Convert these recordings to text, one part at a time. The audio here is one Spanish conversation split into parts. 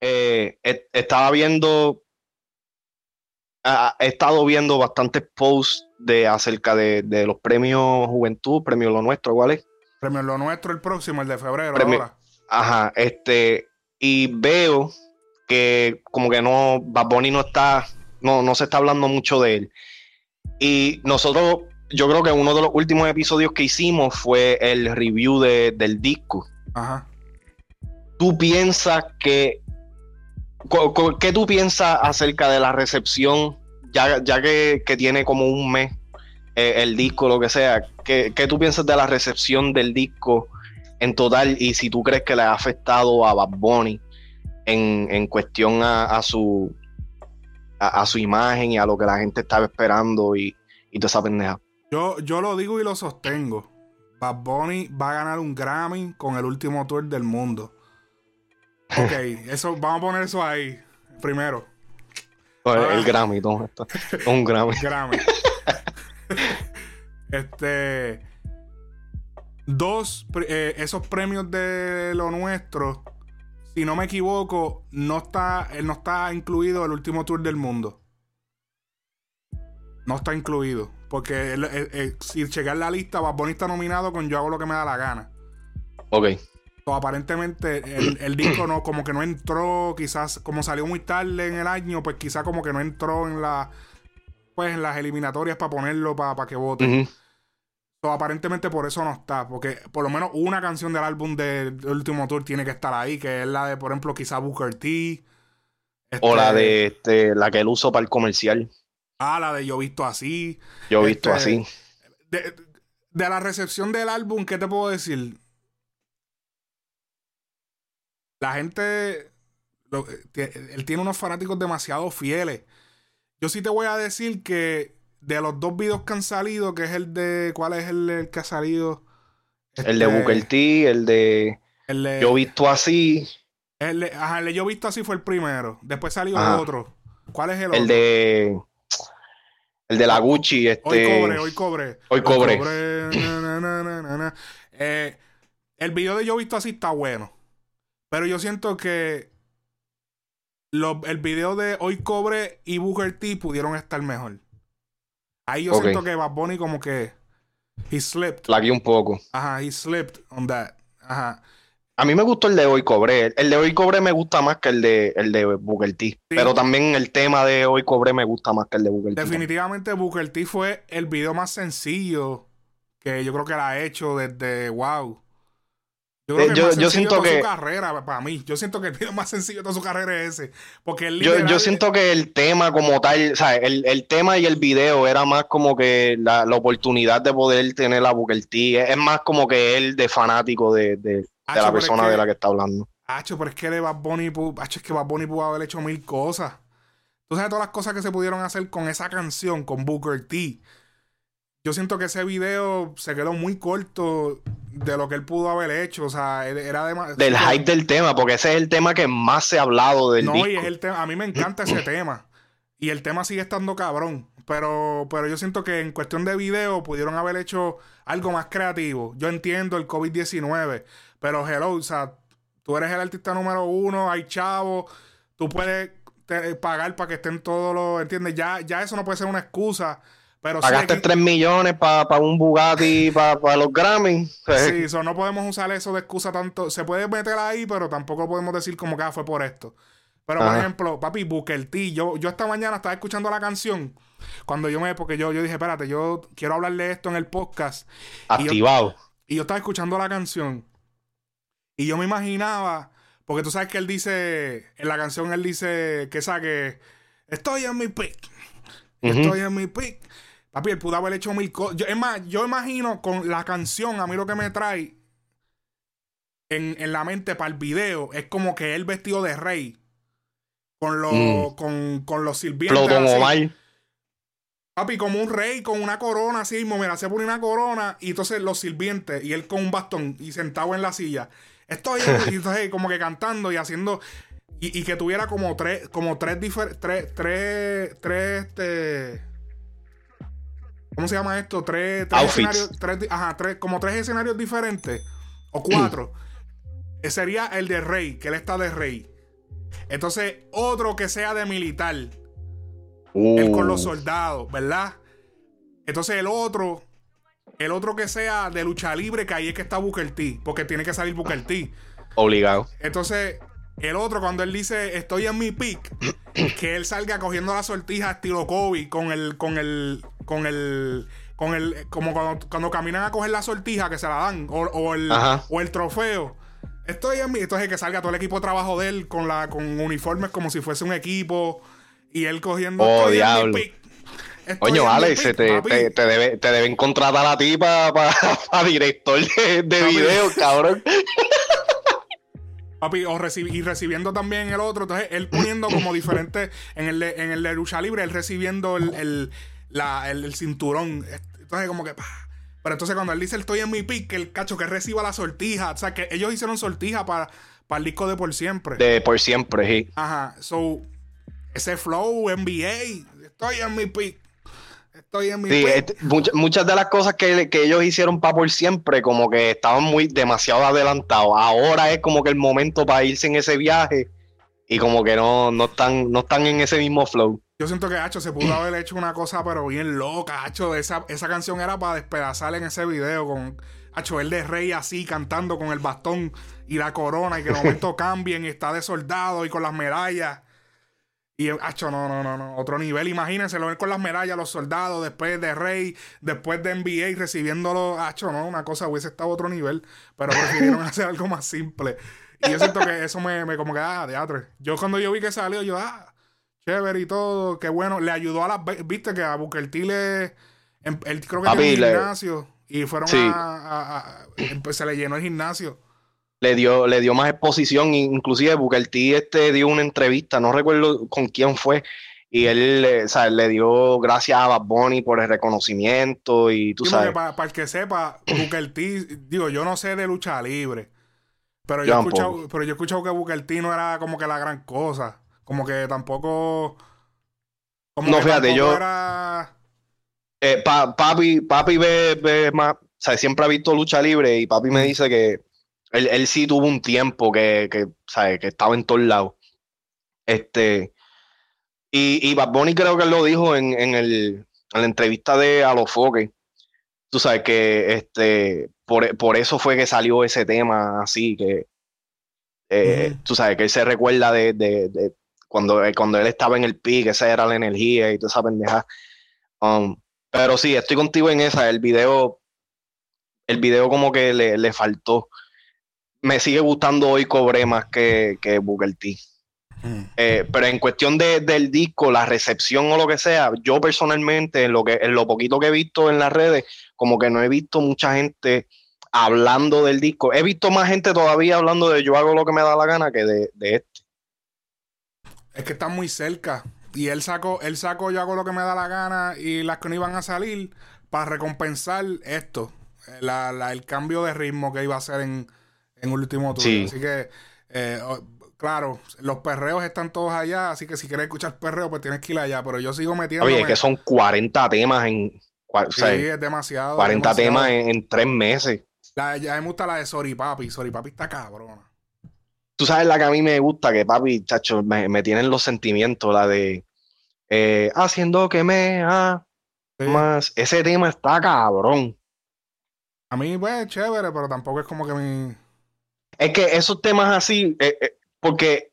eh, estaba viendo, he estado viendo bastantes posts de acerca de, los premios Juventud, premio Lo Nuestro, ¿cuál es? Premio Lo Nuestro el próximo, el de febrero. ahora. Ajá, este, y veo que como que no, Bad Bunny no está, no, no se está hablando mucho de él. Y nosotros, yo creo que uno de los últimos episodios que hicimos fue el review del disco. Ajá. ¿Tú piensas que, qué tú piensas acerca de la recepción, ya, ya que, tiene como un mes eh, el disco, lo que sea? ¿qué, ¿Qué tú piensas de la recepción del disco en total y si tú crees que le ha afectado a Bad Bunny en, cuestión a, su a, su imagen y a lo que la gente estaba esperando y, y toda esa pendeja. Yo, yo lo digo y lo sostengo. Bad Bunny va a ganar un Grammy con el último tour del mundo. Ok, eso, vamos a poner eso ahí primero. el ah. Grammy, todo esto. Un Grammy. Grammy. este. Dos, eh, esos premios de lo nuestro si no me equivoco, no está, no está incluido el último tour del mundo. No está incluido. Porque si checar la lista, Bad Bunny está nominado con Yo hago lo que me da la gana. Ok. Aparentemente el, disco no, como que no entró, quizás, como salió muy tarde en el año, pues quizás como que no entró en la pues en las eliminatorias para ponerlo para que vote aparentemente por eso no está. Porque por lo menos una canción del álbum del último tour tiene que estar ahí, que es la de, por ejemplo, quizá Booker T. o la este, de este, la que él usó para el comercial. Ah, la de Yo visto así. Yo visto este, así. De, de, la recepción del álbum, ¿qué te puedo decir? La gente. él tiene unos fanáticos demasiado fieles. Yo sí te voy a decir que de los dos videos que han salido, que es el de. ¿Cuál es el, que ha salido? el de este, Booker T, el de. El de Yo visto así. El de, ajá, el de Yo visto así fue el primero. Después salió otro. ¿Cuál es el, otro? El de. El de la Gucci, este. Hoy cobre, hoy cobre. Hoy cobre. eh, el video de Yo visto así está bueno. Pero yo siento que. el video de Hoy Cobre y Booker T pudieron estar mejor. Ahí yo siento que Bad Bunny como que he slipped. La un poco. Ajá, he slipped on that. Ajá. A mí me gustó el de Hoy Cobré. El de Hoy Cobré me gusta más que el de, el de Booker T. Pero también el tema de Hoy Cobré me gusta más que el de Booker T. Definitivamente Booker T fue el video más sencillo que yo creo que la ha hecho desde Wow. Yo, creo que yo, siento que. Su carrera, para mí. Yo siento que el video más sencillo de toda su carrera es ese. Porque yo, siento que el tema, como tal, o sea, el, tema y el video era más como que la, oportunidad de poder tener la Booker T. Es más como que él de fanático de, la persona de la que está hablando. Hacho, pero es que de Bad Bunny, es que Bad Bunny pudo haber hecho mil cosas. Tú sabes todas las cosas que se pudieron hacer con esa canción, con Booker T yo siento que ese video se quedó muy corto de lo que él pudo haber hecho. O sea, era demasiado. Del hype del tema, porque ese es el tema que más se ha hablado del No, y es el tema. A mí me encanta ese tema. Y el tema sigue estando cabrón. Pero, pero yo siento que en cuestión de video pudieron haber hecho algo más creativo. Yo entiendo el COVID-19, pero hello, o sea, tú eres el artista número uno, hay chavos, tú puedes pagar para que estén todos los, ¿entiendes? Ya, ya eso no puede ser una excusa Pagaste 3 millones para un Bugatti, para los Grammy. Sí, eso no podemos usar eso de excusa tanto. Se puede meter ahí, pero tampoco podemos decir como que ah, fue por esto. Pero, por ejemplo, papi, Booker T, yo, yo esta mañana estaba escuchando la canción. Cuando yo me. Porque yo, yo dije, espérate, yo quiero hablarle esto en el podcast. Activado. Y yo, estaba escuchando la canción. Y yo me imaginaba. Porque tú sabes que él dice. En la canción él dice que saque. Estoy en mi pick. Estoy en mi pick. Papi, él pudo haber hecho mil cosas. Es más, yo imagino con la canción, a mí lo que me trae en, la mente para el video es como que él vestido de rey. Con, los mm. con, con, los sirvientes. Papi, como un rey con una corona así, mira, se pone una corona y entonces los sirvientes y él con un bastón y sentado en la silla. Estoy y entonces como que cantando y haciendo y, que tuviera como tres como tres tres tres tres este ¿Cómo se llama esto? Tres, escenarios. ajá, tres, como tres escenarios diferentes. O cuatro. sería el de Rey, que él está de Rey. Entonces, otro que sea de militar. Él con los Uh, soldados, ¿verdad? Entonces el otro, el otro que sea de lucha libre, que ahí es que está Booker T, porque tiene que salir Booker T. obligado. Entonces, el otro, cuando él dice estoy en mi peak, que él salga cogiendo la sortija estilo Kobe con el, con el, con el, con el, como cuando, cuando caminan a coger la sortija que se la dan, o, o el, o el trofeo. Estoy en mi, entonces que salga todo el equipo de trabajo de él con la, con uniformes como si fuese un equipo y él cogiendo. Oh, "Estoy en mi diablo. peak". Estoy Coño, Alex, te, te, te debe- te deben contratar a ti para director de, de video, cabrón. Papi, o recibi- y recibiendo también el otro. Entonces, él poniendo como diferente en el, de, en el de lucha libre, él recibiendo el, el, la- el- el cinturón. Entonces, como que. pa. Pero entonces, cuando él dice estoy en mi pick, el cacho que reciba la sortija. O sea, que ellos hicieron sortija para, para el disco de por siempre. De por siempre, sí. Ajá. So, ese flow, NBA. Estoy en mi pick. Estoy en mi Sí, pick. este, mucha- muchas de las cosas que, que ellos hicieron para por siempre, como que estaban muy demasiado adelantados. Ahora es como que el momento para irse en ese viaje y como que no, no, están, no están en ese mismo flow. Yo siento que Hacho se pudo haber hecho una cosa, pero bien loca. Hacho, esa, esa canción era para despedazar en ese video con Hacho, el de rey así, cantando con el bastón y la corona, y que de momento cambien y está de soldado y con las medallas. Y Hacho, no, no, no, no. Otro nivel. Imagínense, lo ven con las medallas, los soldados, después de rey, después de NBA, recibiéndolo. Hacho, no, una cosa hubiese estado a otro nivel. Pero prefirieron hacer algo más simple. Y yo siento que eso me, me como que, ah, teatro. Yo cuando yo vi que salió, yo, ah, chévere y todo, qué bueno. Le ayudó a las, viste que a Booker T le, em- él creo que tiene le- gimnasio y fueron Sí. a, a- a- pues se le llenó el gimnasio. Le dio, le dio más exposición, inclusive Booker T este dio una entrevista, no recuerdo con quién fue, y él eh, o sea, le dio gracias a Bad Bunny por el reconocimiento y tú Sí, sabes. para el que sepa, Booker T, digo, yo no sé de lucha libre, pero yo, he escuchado, pero yo he escuchado que Booker T no era como que la gran cosa, como que tampoco, como No, que fíjate, tampoco yo- era- Eh, pa- papi, papi ve, ve más, o sea, siempre ha visto lucha libre y papi me dice que él, él sí tuvo un tiempo que, que, ¿sabes? que estaba en todos lados. Este, y, y Bad Bunny creo que él lo dijo en, en el, en la entrevista de Alofoque. Tú sabes que este, por, por eso fue que salió ese tema así, que eh, tú sabes que él se recuerda de, de- de cuando, cuando él estaba en el pic, esa era la energía y toda esa pendeja. Um, pero sí, estoy contigo en esa. El video, el video como que le, le faltó. Me sigue gustando hoy Cobré más que, que Booker T. Eh, pero en cuestión de, del disco, la recepción o lo que sea, yo personalmente, en lo, que, en lo poquito que he visto en las redes, como que no he visto mucha gente hablando del disco. He visto más gente todavía hablando de yo hago lo que me da la gana que de, de este. Es que están muy cerca. Y él sacó, él sacó yo hago lo que me da la gana y las que no iban a salir para recompensar esto. La, la- el cambio de ritmo que iba a hacer en, en último turno. Sí. Así que, eh, o- claro, los perreos están todos allá. Así que si quieres escuchar perreo, pues tienes que ir allá. Pero yo sigo metiendo. Oye, que son 40 temas en, Sí, es demasiado. 40 demasiado. temas en, en tres meses. La, ya me gusta la de Sorry Papi. Sorry Papi está cabrona. Tú sabes la que a mí me gusta, que papi, chacho, me, me tienen los sentimientos, la de eh, haciendo que me Sí. más. Ese tema está cabrón. A mí, pues, chévere, pero tampoco es como que mi. Es que esos temas así, eh, eh, porque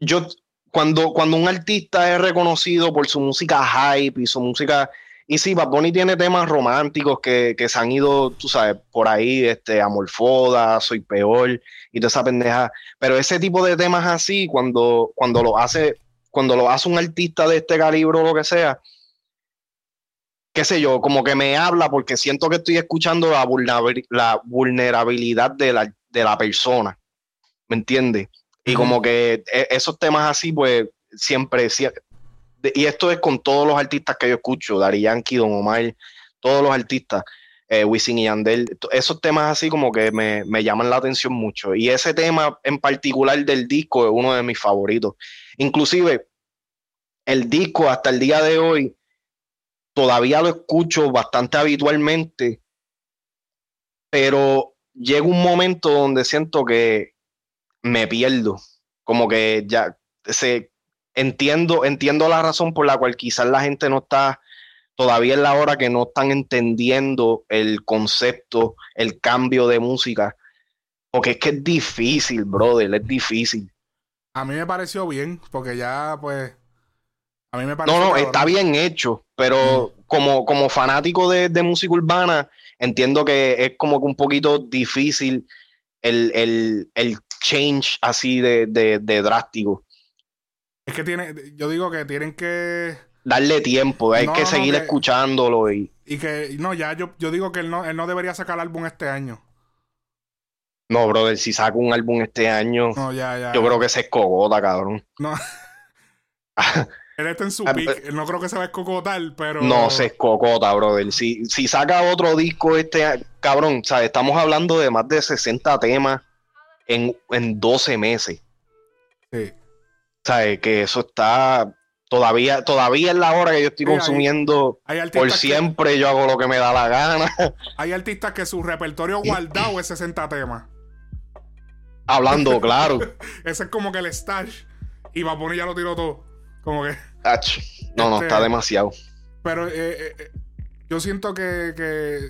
yo, cuando, cuando un artista es reconocido por su música hype y su música, y sí, Bad Bunny tiene temas románticos que, que se han ido, tú sabes, por ahí, este, Amorfoda, Soy Peor y toda esa pendeja, pero ese tipo de temas así, cuando, cuando lo hace, cuando lo hace un artista de este calibre o lo que sea, qué sé yo, como que me habla porque siento que estoy escuchando la, vulnerabil- la vulnerabilidad de la, de la persona, ¿me entiendes? Y como que e- esos temas así, pues siempre, sie- y esto es con todos los artistas que yo escucho, Dari Yankee, Don Omar, todos los artistas, eh, Wisin y Yandel, esos temas así como que me, me llaman la atención mucho. Y ese tema en particular del disco es uno de mis favoritos. Inclusive, el disco hasta el día de hoy, todavía lo escucho bastante habitualmente, pero llega un momento donde siento que me pierdo, como que ya se, entiendo, entiendo la razón por la cual quizás la gente no está todavía en la hora que no están entendiendo el concepto, el cambio de música. Porque es que es difícil, brother, es difícil. A mí me pareció bien, porque ya, pues. A mí me pareció. No, no, está bien hecho, pero mm. como, como fanático de, música urbana, entiendo que es como que un poquito difícil el, change así de, de drástico. Es que tiene, yo digo que tienen que darle tiempo, hay que seguir escuchándolo y... Y que, no, ya yo, yo digo que él no, él no debería sacar álbum este año. No, brother, si saca un álbum este año, no, ya, ya, yo creo que se escogota, cabrón. No. él está en su ah, pick, no creo que se va a escocotar, pero... No, se escocota, brother. Si, si saca otro disco este año, cabrón, ¿sabes? Estamos hablando de más de 60 temas en, en 12 meses. Sí. ¿Sabes? Que eso está Todavía, todavía es la hora que yo estoy consumiendo. por siempre yo hago lo que me da la gana. Hay artistas que su repertorio guardado es 60 temas. Hablando, claro. Ese es como que el stash. Y va a poner ya lo tiró todo. Como que. No, no, está este, demasiado. Pero eh, eh, eh, yo siento que, que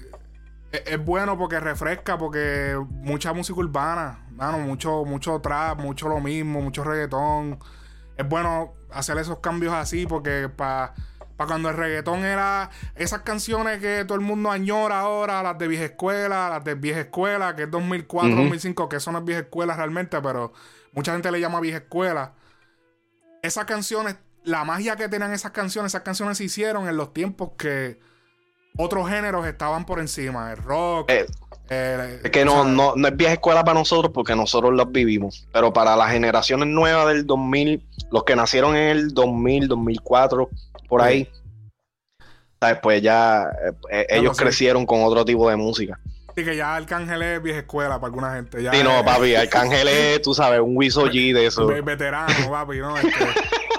es bueno porque refresca, porque mucha música urbana, mano, mucho, mucho trap, mucho lo mismo, mucho reggaetón. Es bueno hacer esos cambios así porque para cuando el reggaetón era esas canciones que todo el mundo añora ahora, las de vieja escuela, las de vieja escuela, que es 2004, 2005, que son las viejas escuelas realmente, pero mucha gente le llama vieja escuela. Esas canciones, la magia que tenían esas canciones, esas canciones se hicieron en los tiempos que otros géneros estaban por encima, el rock, eh, eh, es que no, no, no, es vieja escuela para nosotros porque nosotros los vivimos, pero para las generaciones nuevas del 2000, los que nacieron en el 2000, 2004, por ahí, ¿sabes? pues ya eh, ellos crecieron con otro tipo de música. Sí, que ya Arcángel es vieja escuela para alguna gente. Ya sí, no, papi, Arcángel es, tú sabes, un Wiso G de eso. Veterano, papi, ¿no? Este,